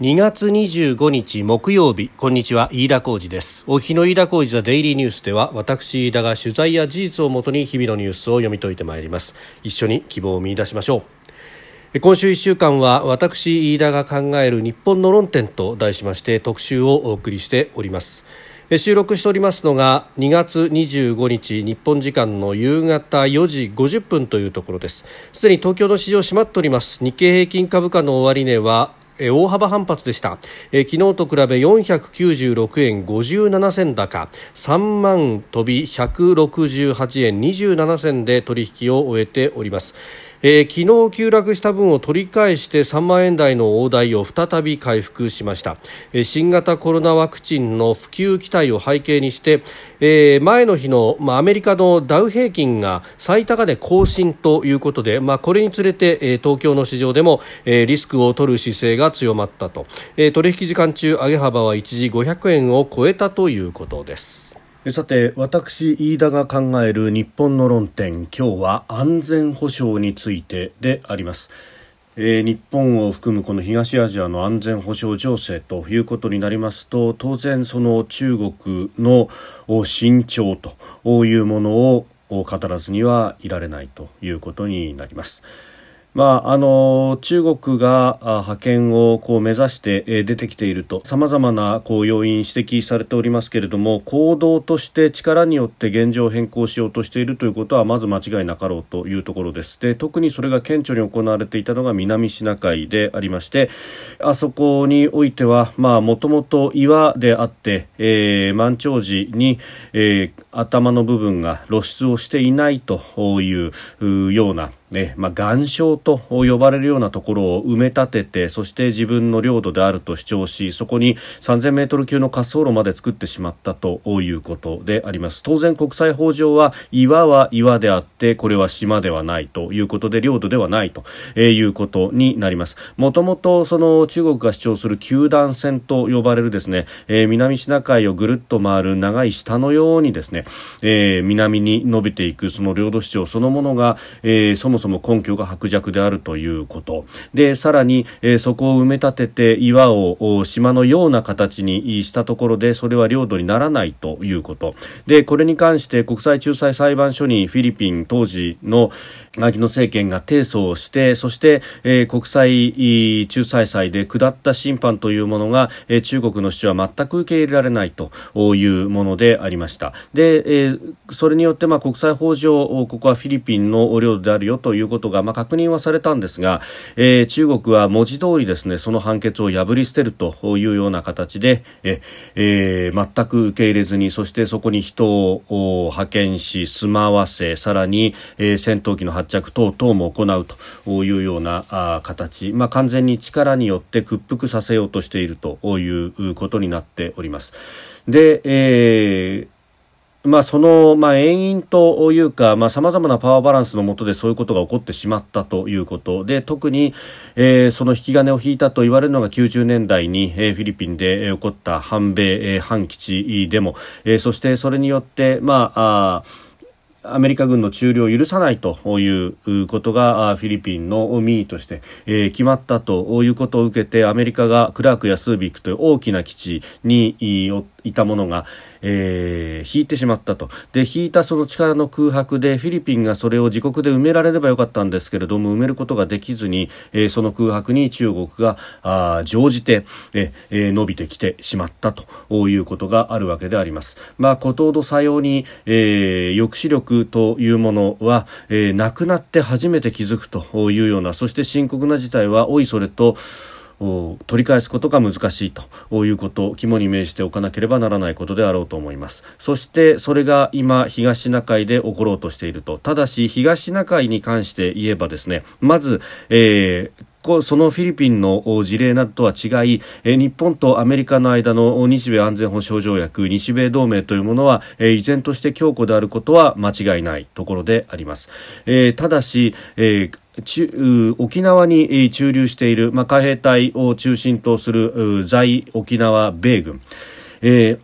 2月25日木曜日。こんにちは。飯田浩二です。お日の飯田浩二ザデイリーニュースでは私飯田が取材や事実をもとに日々のニュースを読み解いてまいります。一緒に希望を見出しましょう。今週1週間は私飯田が考える日本の論点と題しまして特集をお送りしております。収録しておりますのが2月25日日本時間の夕方4時50分というところです。すでに東京の市場閉まっております。日経平均株価の終値はえ大幅反発でした、え昨日と比べ496円57銭高。3万飛び168円27銭で取引を終えております。えー、昨日急落した分を取り返して3万円台の大台を再び回復しました、えー、新型コロナワクチンの普及期待を背景にして、えー、前の日の、まあ、アメリカのダウ平均が最高値更新ということで、まあ、これにつれて、え、東京の市場でも、え、リスクを取る姿勢が強まったと、え、取引時間中上げ幅は一時500円を超えたということです。さて私飯田が考える日本の論点今日は安全保障についてであります、えー、日本を含むこの東アジアの安全保障情勢ということになりますと当然その中国の慎重というものを語らずにはいられないということになります。まあ、あの中国が覇権をこう目指して出てきているとさまざまなこう要因指摘されておりますけれども行動として力によって現状を変更しようとしているということはまず間違いなかろうというところです。で特にそれが顕著に行われていたのが南シナ海でありましてあそこにおいてはもともと岩であって、えー、満潮時に、えー、頭の部分が露出をしていないというようなねまあ、岩礁と呼ばれるようなところを埋め立ててそして自分の領土であると主張しそこに3000メートル級の滑走路まで作ってしまったということであります。当然国際法上は岩は岩であってこれは島ではないということで領土ではないということになります。もともとその中国が主張する九段線と呼ばれるですね、えー、南シナ海をぐるっと回る長い下のようにですね、えー、南に伸びていくその領土主張そのものが、えー、そもそも根拠が薄弱であるということ。でさらに、えー、そこを埋め立てて岩を島のような形にしたところでそれは領土にならないということ。でこれに関して国際仲裁裁判所にフィリピン当時の秋野政権が提訴をしてそして、えー、国際仲裁裁で下った審判というものが、えー、中国の主張は全く受け入れられないというものでありました。で、えー、それによって、まあ、国際法上ここはフィリピンの領土であるよということが、まあ、確認はされたんですが、えー、中国は文字通りですねその判決を破り捨てるというような形で、ええー、全く受け入れずにそしてそこに人を派遣し住まわせさらに、えー、戦闘機の発着等々も行うというようなあ形、まあ、完全に力によって屈服させようとしているということになっております。で、えーまあ、その、まあ、遠因というか、まあ、様々なパワーバランスの下でそういうことが起こってしまったということ。で、特に、えー、その引き金を引いたと言われるのが90年代に、えー、フィリピンで起こった反米、えー、反基地デモ、えー、そしてそれによって、まあ、あアメリカ軍の駐留を許さないということがフィリピンの民意として、決まったということを受けてアメリカがクラークやスービックという大きな基地にいたものが、えー、引いてしまったとで引いたその力の空白でフィリピンがそれを自国で埋められればよかったんですけれども埋めることができずに、えー、その空白に中国があ乗じて、えー、伸びてきてしまったということがあるわけであります。まあ、ことほどさように、えー、抑止力というものは、えー、なくなって初めて気づくというようなそして深刻な事態はおいそれと取り返すことが難しいということを肝に銘じておかなければならないことであろうと思いますそしてそれが今東シナ海で起ころうとしているとただし東シナ海に関して言えばですねまず、えーそのフィリピンの事例などとは違い、日本とアメリカの間の日米安全保障条約、日米同盟というものは、依然として強固であることは間違いないところであります。ただし、沖縄に駐留している、まあ、海兵隊を中心とする在沖縄米軍、えー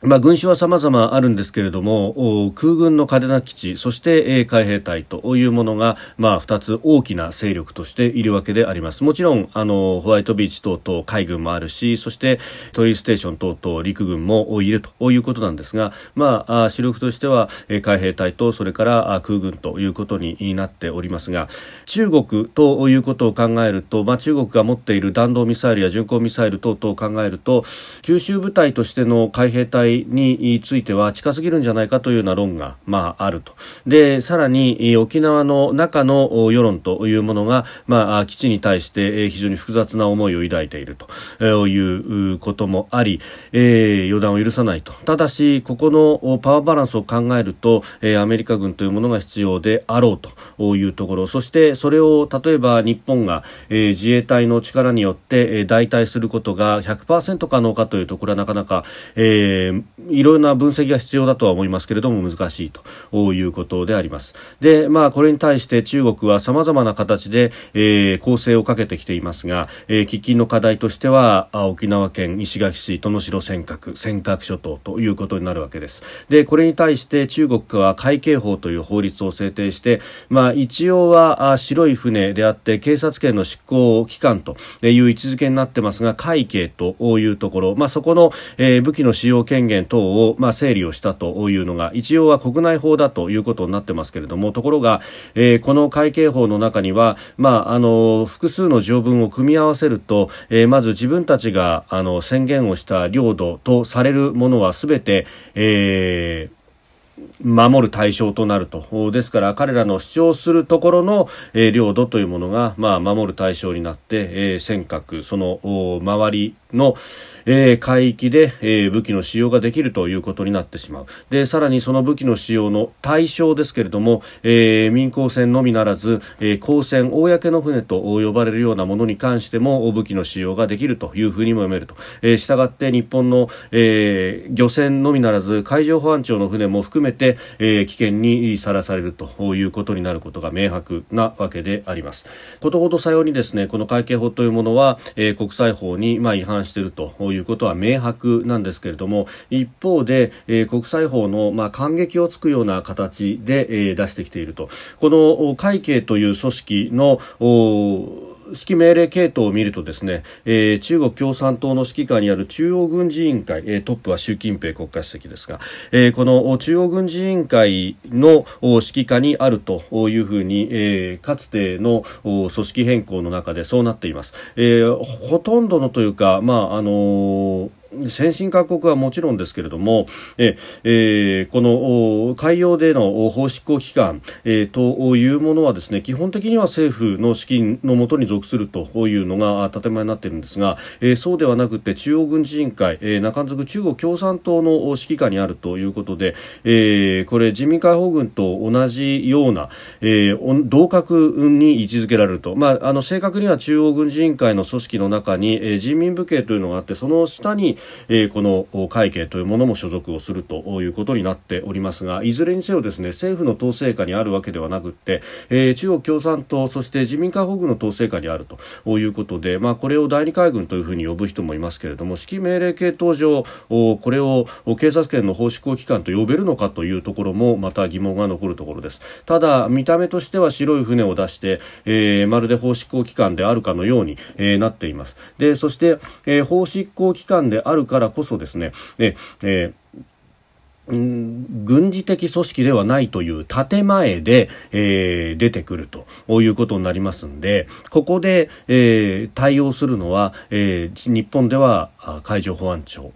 まあ、軍種は様々あるんですけれども、空軍の嘉手納基地、そして、海兵隊というものが、まあ、二つ大きな勢力としているわけであります。もちろん、あの、ホワイトビーチ等々海軍もあるし、そしてトリーステーション等々陸軍もいるということなんですが、まあ、主力としては、海兵隊と、それから空軍ということになっておりますが、中国ということを考えると、まあ、中国が持っている弾道ミサイルや巡航ミサイル等々を考えると、九州部隊としての海兵隊については近すぎるんじゃないかというような論が、まあ、あると。で、さらに沖縄の中の世論というものが、まあ、基地に対して非常に複雑な思いを抱いているということもあり、えー、予断を許さないと。ただし、ここのパワーバランスを考えると、アメリカ軍というものが必要であろうというところ、そしてそれを例えば日本が、え自衛隊の力によって代替することが100%可能かというところはなかなか、えー、いろんな分析が必要だとは思いますけれども難しいということであります。で、まあこれに対して中国は様々な形で、えー、攻勢をかけてきていますが、えー、喫緊の課題としては沖縄県石垣市殿城尖閣尖閣諸島ということになるわけです。で、これに対して中国は海警法という法律を制定して、まあ一応は白い船であって警察権の執行機関という位置づけになってますが、海警というところ、まあそこの、えー、武器の使用権限等を、まあ、整理をしたというのが一応は国内法だということになってますけれどもところが、えー、この会計法の中には、まあ、あの複数の条文を組み合わせると、えー、まず自分たちがあの宣言をした領土とされるものはすべて、えー守る対象となると。ですから彼らの主張するところの、えー、領土というものが、まあ、守る対象になって、えー、尖閣、その周りの、えー、海域で、えー、武器の使用ができるということになってしまう。で、さらにその武器の使用の対象ですけれども、えー、民航船のみならず、えー、公船、公の船と呼ばれるようなものに関しても武器の使用ができるというふうにも読めると。えー、従って日本の、えー、漁船のみならず海上保安庁の船も含めて、えー、危険にさらされるということになることが明白なわけであります。ことごとさようにですね、この会計法というものは、えー、国際法に、まあ、違反反しているということは明白なんですけれども一方で、えー、国際法の、まあ、感激をつくような形で、えー、出してきていると。この会計という組織の指揮命令系統を見るとですね、えー、中国共産党の指揮下にある中央軍事委員会、えー、トップは習近平国家主席ですが、えー、この中央軍事委員会の指揮下にあるというふうに、えー、かつての組織変更の中でそうなっています。えー、ほとんどのというか、まああのー先進各国はもちろんですけれども、ええー、この海洋での法執行機関、えー、というものはですね基本的には政府の資金のもとに属するというのが建前になっているんですが、えー、そうではなくて中央軍事委員会、えー、中づく中国共産党の指揮下にあるということで、えー、これ人民解放軍と同じような、えー、同格に位置づけられると、まあ、あの正確には中央軍事委員会の組織の中に、えー、人民武警というのがあってその下にえー、この会計というものも所属をするということになっておりますがいずれにせよですね政府の統制下にあるわけではなくて、えー、中国共産党そして自民解放軍の統制下にあるということで、まあ、これを第二海軍というふうに呼ぶ人もいますけれども指揮命令系統上これを警察権の法執行機関と呼べるのかというところもまた疑問が残るところです。ただ見た目としては白い船を出して、えー、まるで法執行機関であるかのように、えー、なっています。でそして、えー、法執行機関であるからこそですね、えー軍事的組織ではないという建前で、えー、出てくるということになりますんで、ここで、えー、対応するのは、えー、日本では海上保安庁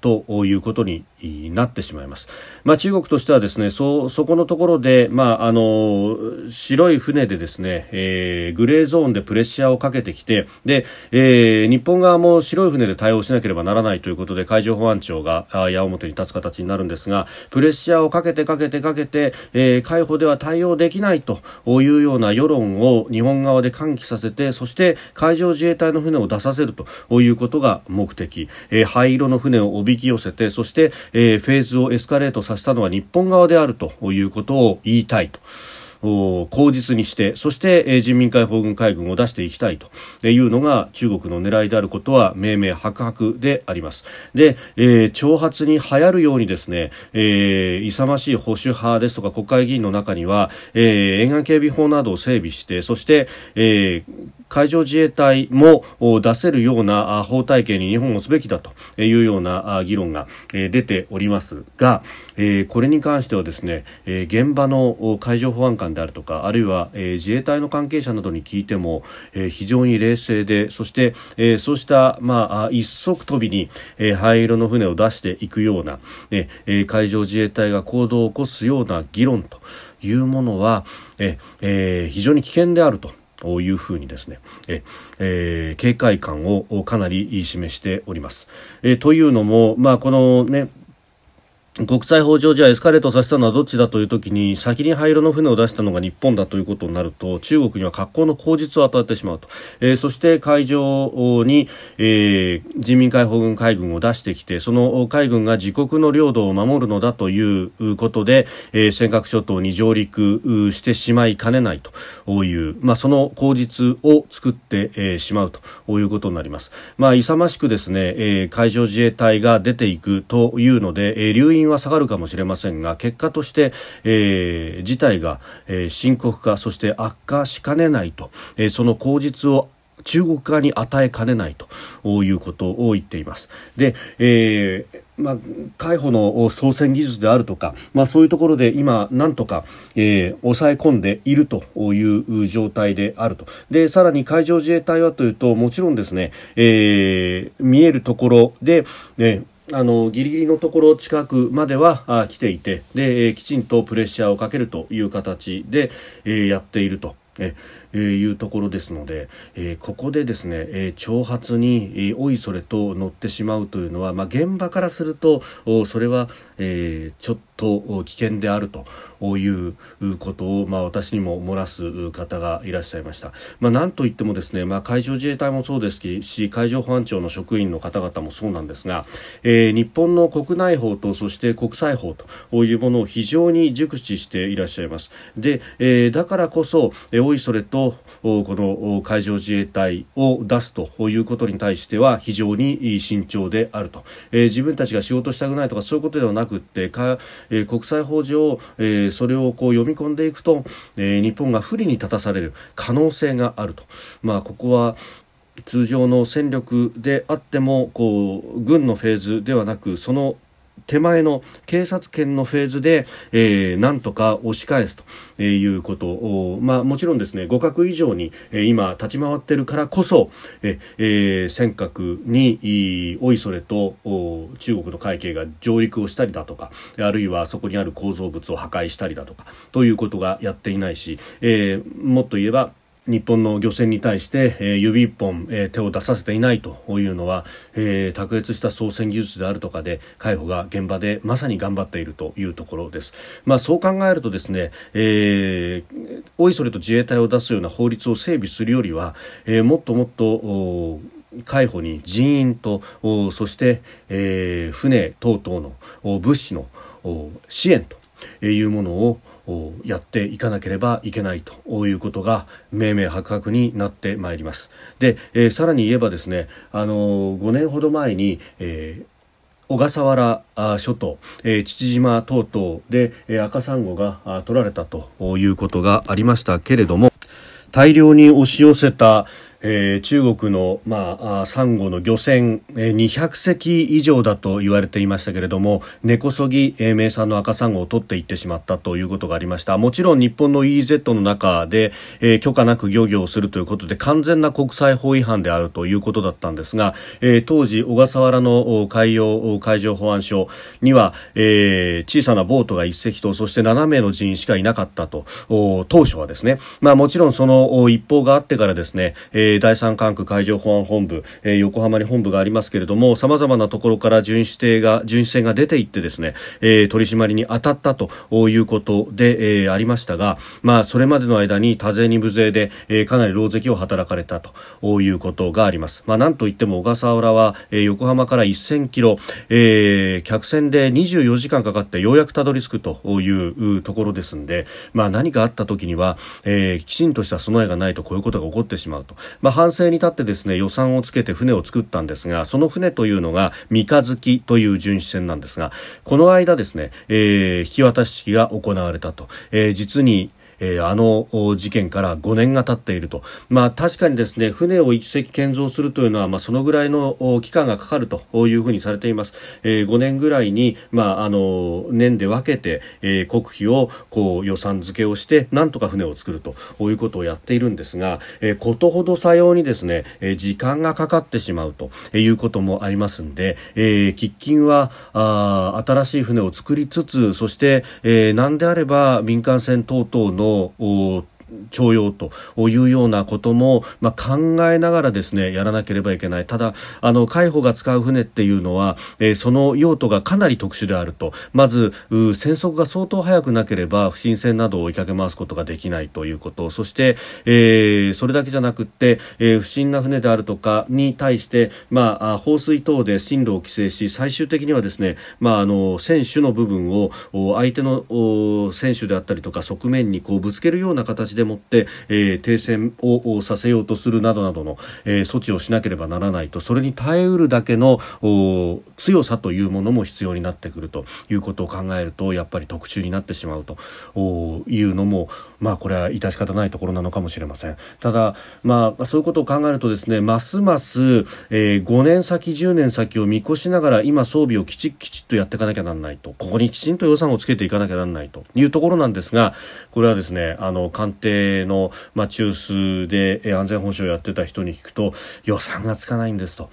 ということになってしまいます。まあ、中国としてはですね、そ、そこのところで、まあ、あの、白い船でですね、えー、グレーゾーンでプレッシャーをかけてきて、で、えー、日本側も白い船で対応しなければならないということで、海上保安庁が矢面に立つ形になるんですが、プレッシャーをかけてかけてかけて、えー、海保では対応できないというような世論を日本側で喚起させて、そして海上自衛隊の船を出させるということが目的。えー、灰色の船をおびき寄せて、そして、えー、フェーズをエスカレートさせたのは日本側であるということを言いたいと。口実にしてそして、えー、人民解放軍海軍を出していきたいというのが中国の狙いであることは明々白々でありますで、えー、挑発に流行るようにですね、えー、勇ましい保守派ですとか国会議員の中には、えー、沿岸警備法などを整備してそして、えー、海上自衛隊も出せるような法体系に日本をすべきだというような議論が出ておりますが、これに関してはですね現場の海上保安官であるとかあるいは自衛隊の関係者などに聞いても非常に冷静でそしてそうしたまあ一足飛びに灰色の船を出していくような海上自衛隊が行動を起こすような議論というものは非常に危険であると。というふうにですね、ええー、警戒感をかなり示しております。えー、というのも、まあ、このね、国際法上じゃエスカレートさせたのはどっちだという時に先に灰色の船を出したのが日本だということになると中国には格好の口実を与えてしまうと、えー、そして海上に、えー、人民解放軍海軍を出してきてその海軍が自国の領土を守るのだということで、えー、尖閣諸島に上陸してしまいかねないという、まあ、その口実を作って、えー、しまうということになります。まあ、勇ましくですね、えー、海上自衛隊が出ていくというので、えー、留飲は下がるかもしれませんが結果として、えー、事態が、えー、深刻化そして悪化しかねないと、えー、その口実を中国側に与えかねないということを言っています。で、えーまあ、海保の操船技術であるとか、まあ、そういうところで今、なんとか、えー、抑え込んでいるという状態であると。で、さらに海上自衛隊はというと、もちろんですね、えー、見えるところで、えあのギリギリのところ近くまでは来ていてで、えー、きちんとプレッシャーをかけるという形で、えー、やっていると。ええー、いうところですので、えー、ここでですね、えー、挑発に、えー、おいそれと乗ってしまうというのは、まあ、現場からするとそれは、えー、ちょっとと危険であるということを、まあ、私にも漏らす方がいらっしゃいました。まあ、なんといってもですね、まあ、海上自衛隊もそうですし海上保安庁の職員の方々もそうなんですが、えー、日本の国内法とそして国際法というものを非常に熟知していらっしゃいます。で、えー、だからこそ、えー、おいそれとこの海上自衛隊を出すということに対しては非常に慎重であると、えー、自分たちが仕事したくないとかそういうことではなくってか、えー、国際法上、えー、それをこう読み込んでいくと、えー、日本が不利に立たされる可能性があると、まあ、ここは通常の戦力であってもこう軍のフェーズではなくその手前の警察権のフェーズで、えー、なんとか押し返すということを、まあ、もちろんですね互角以上に、えー、今立ち回ってるからこそ、えー、尖閣においそれと中国の海警が上陸をしたりだとかあるいはそこにある構造物を破壊したりだとかということがやっていないし、えー、もっと言えば日本の漁船に対して、えー、指一本、えー、手を出させていないというのは、えー、卓越した操船技術であるとかで海保が現場でまさに頑張っているというところです。まあ、そう考えるとですね、えー、おいそれと自衛隊を出すような法律を整備するよりは、えー、もっともっと海保に人員とそして、えー、船等々の物資の支援というものをやっていかなければいけないということが明々白々になってまいります。で、えー、さらに言えばですね、あのー、5年ほど前に、えー小笠原諸島、えー、父島等々で、えー、赤サンゴが取られたということがありましたけれども大量に押し寄せた、えー、中国の、まあ、サンゴの漁船、えー、200隻以上だと言われていましたけれども根こそぎ、えー、名産の赤サンゴを取っていってしまったということがありました。もちろん日本の EEZ の中で、えー、許可なく漁業をするということで完全な国際法違反であるということだったんですが、えー、当時小笠原の海洋海上保安署には、えー、小さなボートが1隻とそして7名の人員しかいなかったと当初はですね、まあ、もちろんその一報があってからですね、えーー、第三管区海上保安本部、えー、横浜に本部がありますけれどもさまざまなところから巡視艇が巡視船が出ていってですね、えー、取り締まりに当たったということで、えー、ありましたが、まあ、それまでの間に多勢に無勢で、えー、かなり狼藉を働かれたということがあります。まあ、なんといっても小笠原は、えー、横浜から1000キロ、えー、客船で24時間かかってようやくたどり着くというところですんで、まあ、何かあった時には、えー、きちんとした備えがないとこういうことが起こってしまうと、まあ、反省に立ってですね予算をつけて船を作ったんですがその船というのが三日月という巡視船なんですがこの間ですね、えー、引き渡し式が行われたと、えー、実にえー、あの事件から5年が経っていると、まあ、確かにですね船を一隻建造するというのは、まあ、そのぐらいの期間がかかるというふうにされています、えー、5年ぐらいに、まあ、あの年で分けて、えー、国費をこう予算付けをしてなんとか船を作るということをやっているんですが、えー、ことほどさようにですね、えー、時間がかかってしまうということもありますんで、えー、喫緊はあ新しい船を作りつつそして、えー、何であれば民間船等々のお徴用というようなことも、まあ、考えながらですねやらなければいけない。ただあの海保が使う船っていうのは、えー、その用途がかなり特殊であると。まず船速が相当速くなければ不審船などを追いかけ回すことができないということ。そして、えー、それだけじゃなくて、えー、不審な船であるとかに対して、まあ、放水等で進路を規制し最終的にはですね、まあ、あの船首の部分を相手の船首であったりとか側面にこうぶつけるような形ででもって、えー、停戦をさせようとするなどなどの、えー、措置をしなければならないと。それに耐えうるだけの強さというものも必要になってくると。いうことを考えるとやっぱり特殊になってしまうと。いうのもまあこれは致し方ないところなのかもしれません。ただまあそういうことを考えるとですねますます、えー、5年先10年先を見越しながら今装備をきちっきちっとやっていかなきゃなんないと。ここにきちんと予算をつけていかなきゃなんないと。いうところなんですがこれはですねあの官邸の、まあ、中枢で安全保障をやってた人に聞くと予算がつかないんですと。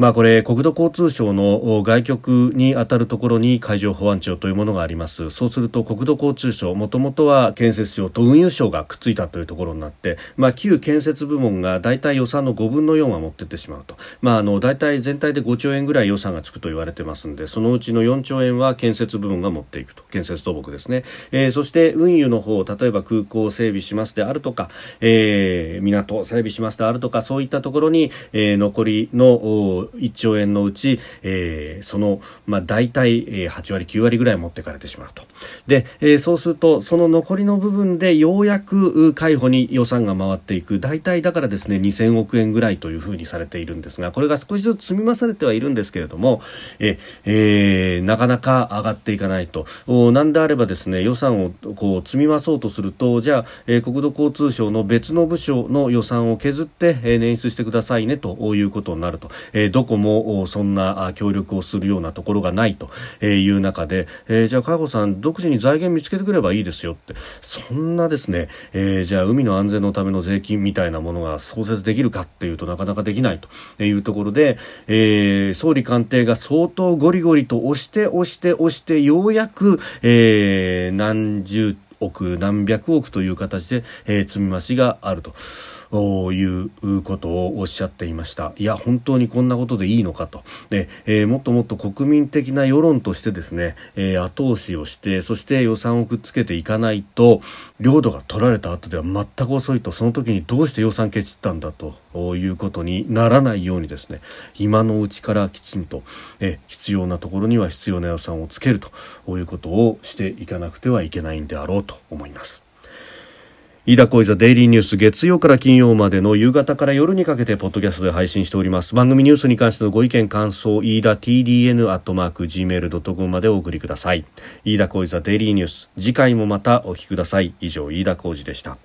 まあこれ国土交通省の外局にあたるところに海上保安庁というものがあります。そうすると国土交通省もともとは建設省と運輸省がくっついたというところになって、まあ、旧建設部門が大体予算の5分の4は持ってってしまうと、まあ、あの大体全体で5兆円ぐらい予算がつくと言われてますんでそのうちの4兆円は建設部門が持っていくと。建設土木ですね、えー、そして運輸の方例えば空港を整備しますであるとか、えー、港を整備しますであるとかそういったところに、えー、残りの1兆円のうち、えー、その、まあ、大体、8割、9割ぐらい持ってかれてしまうと。で、えー、そうすると、その残りの部分でようやく海保に予算が回っていく。大体だからですね、2000億円ぐらいというふうにされているんですが、これが少しずつ積み増されてはいるんですけれども、ええー、なかなか上がっていかないと。なんであればですね、予算をこう積み増そうとすると、じゃあ、えー、国土交通省の別の部署の予算を削って、えー、捻出してくださいねということになると。えー、どこもそんな協力をするようなところがないという中で、えー、じゃあ加護さん独自に財源見つけてくればいいですよってそんなですね、えー、じゃあ海の安全のための税金みたいなものが創設できるかっていうとなかなかできないというところで、えー、総理官邸が相当ゴリゴリと押して押して押してようやく、えー、何十億何百億という形で、えー、積み増しがあると。いうことをおっしゃっていました。いや本当にこんなことでいいのかと、えー、もっともっと国民的な世論としてですね、えー、後押しをしてそして予算をくっつけていかないと領土が取られた後では全く遅いと。その時にどうして予算ケチったんだと。いうことにならないようにですね。今のうちからきちんと、え、必要なところには必要な予算をつけると。いうことをしていかなくてはいけないんであろうと思います。飯田浩司ザデイリーニュース月曜から金曜までの夕方から夜にかけてポッドキャストで配信しております。番組ニュースに関してのご意見感想飯田 TDN アットマーク Gmail.com までお送りください。飯田浩司ザデイリーニュース次回もまたお聞きください。以上飯田浩司でした。